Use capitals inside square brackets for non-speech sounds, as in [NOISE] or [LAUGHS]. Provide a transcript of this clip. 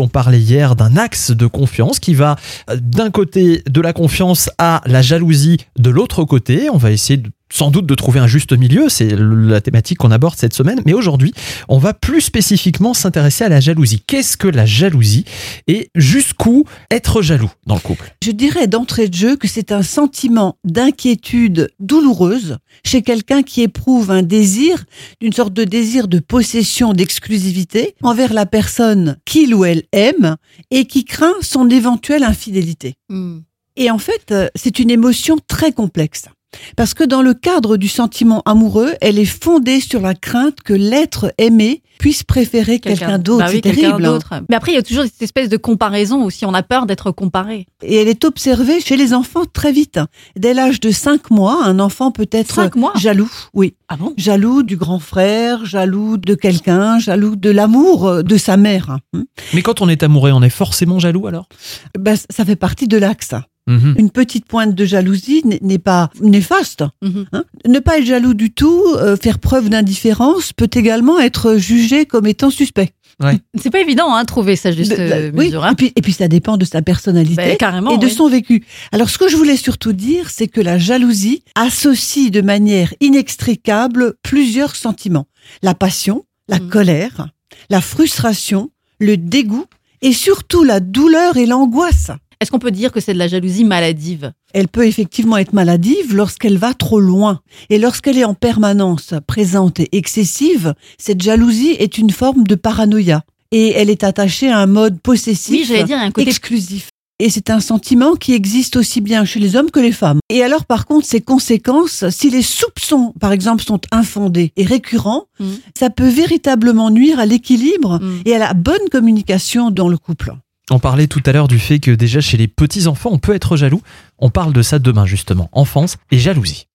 On parlait hier d'un axe de confiance qui va euh, d'un côté de la confiance à la jalousie de l'autre côté. On va essayer de sans doute de trouver un juste milieu, c'est la thématique qu'on aborde cette semaine, mais aujourd'hui, on va plus spécifiquement s'intéresser à la jalousie. Qu'est-ce que la jalousie et jusqu'où être jaloux dans le couple? Je dirais d'entrée de jeu que c'est un sentiment d'inquiétude douloureuse chez quelqu'un qui éprouve un désir, une sorte de désir de possession, d'exclusivité envers la personne qu'il ou elle aime et qui craint son éventuelle infidélité. Hmm. Et en fait, euh, c'est une émotion très complexe. Parce que dans le cadre du sentiment amoureux, elle est fondée sur la crainte que l'être aimé puisse préférer quelqu'un d'autre. Bah oui, c'est terrible. hein. d'autre. Mais après, il y a toujours cette espèce de comparaison aussi. On a peur d'être comparé. Et elle est observée chez les enfants très vite. Dès l'âge de 5 mois, un enfant peut être Cinq mois jaloux. Oui. Ah bon? Jaloux du grand frère, jaloux de quelqu'un, jaloux de l'amour de sa mère. Mais quand on est amoureux, on est forcément jaloux alors? Ben, ça fait partie de l'axe. Mhm. Une petite pointe de jalousie n'est- pas néfaste. Mhm. Hein ne pas être jaloux du tout, euh, faire preuve d'indifférence, peut également être jugé comme étant suspect. [LAUGHS] C'est pas évident, hein, trouver sa juste De- euh, oui, mesure. hein. et, puis, et puis ça dépend de sa personnalité Bah, carrément. et de oui. son vécu. Alors ce que je voulais surtout dire, c'est que la jalousie associe de manière inextricable plusieurs sentiments. La passion, la Mhm. colère, la frustration, le dégoût et surtout la douleur et l'angoisse. Est-ce qu'on peut dire que c'est de la jalousie maladive? Elle peut effectivement être maladive lorsqu'elle va trop loin. Et lorsqu'elle est en permanence présente et excessive, cette jalousie est une forme de paranoïa. Et elle est attachée à un mode possessif, dire, un côté exclusif. Et c'est un sentiment qui existe aussi bien chez les hommes que les femmes. Et alors, par contre, ses conséquences, si les soupçons, par exemple, sont infondés et récurrents, Mhm. ça peut véritablement nuire à l'équilibre Hmm. et à la bonne communication dans le couple. On parlait tout à l'heure du fait que déjà chez les petits enfants, on peut être jaloux. On parle de ça demain justement, enfance et jalousie.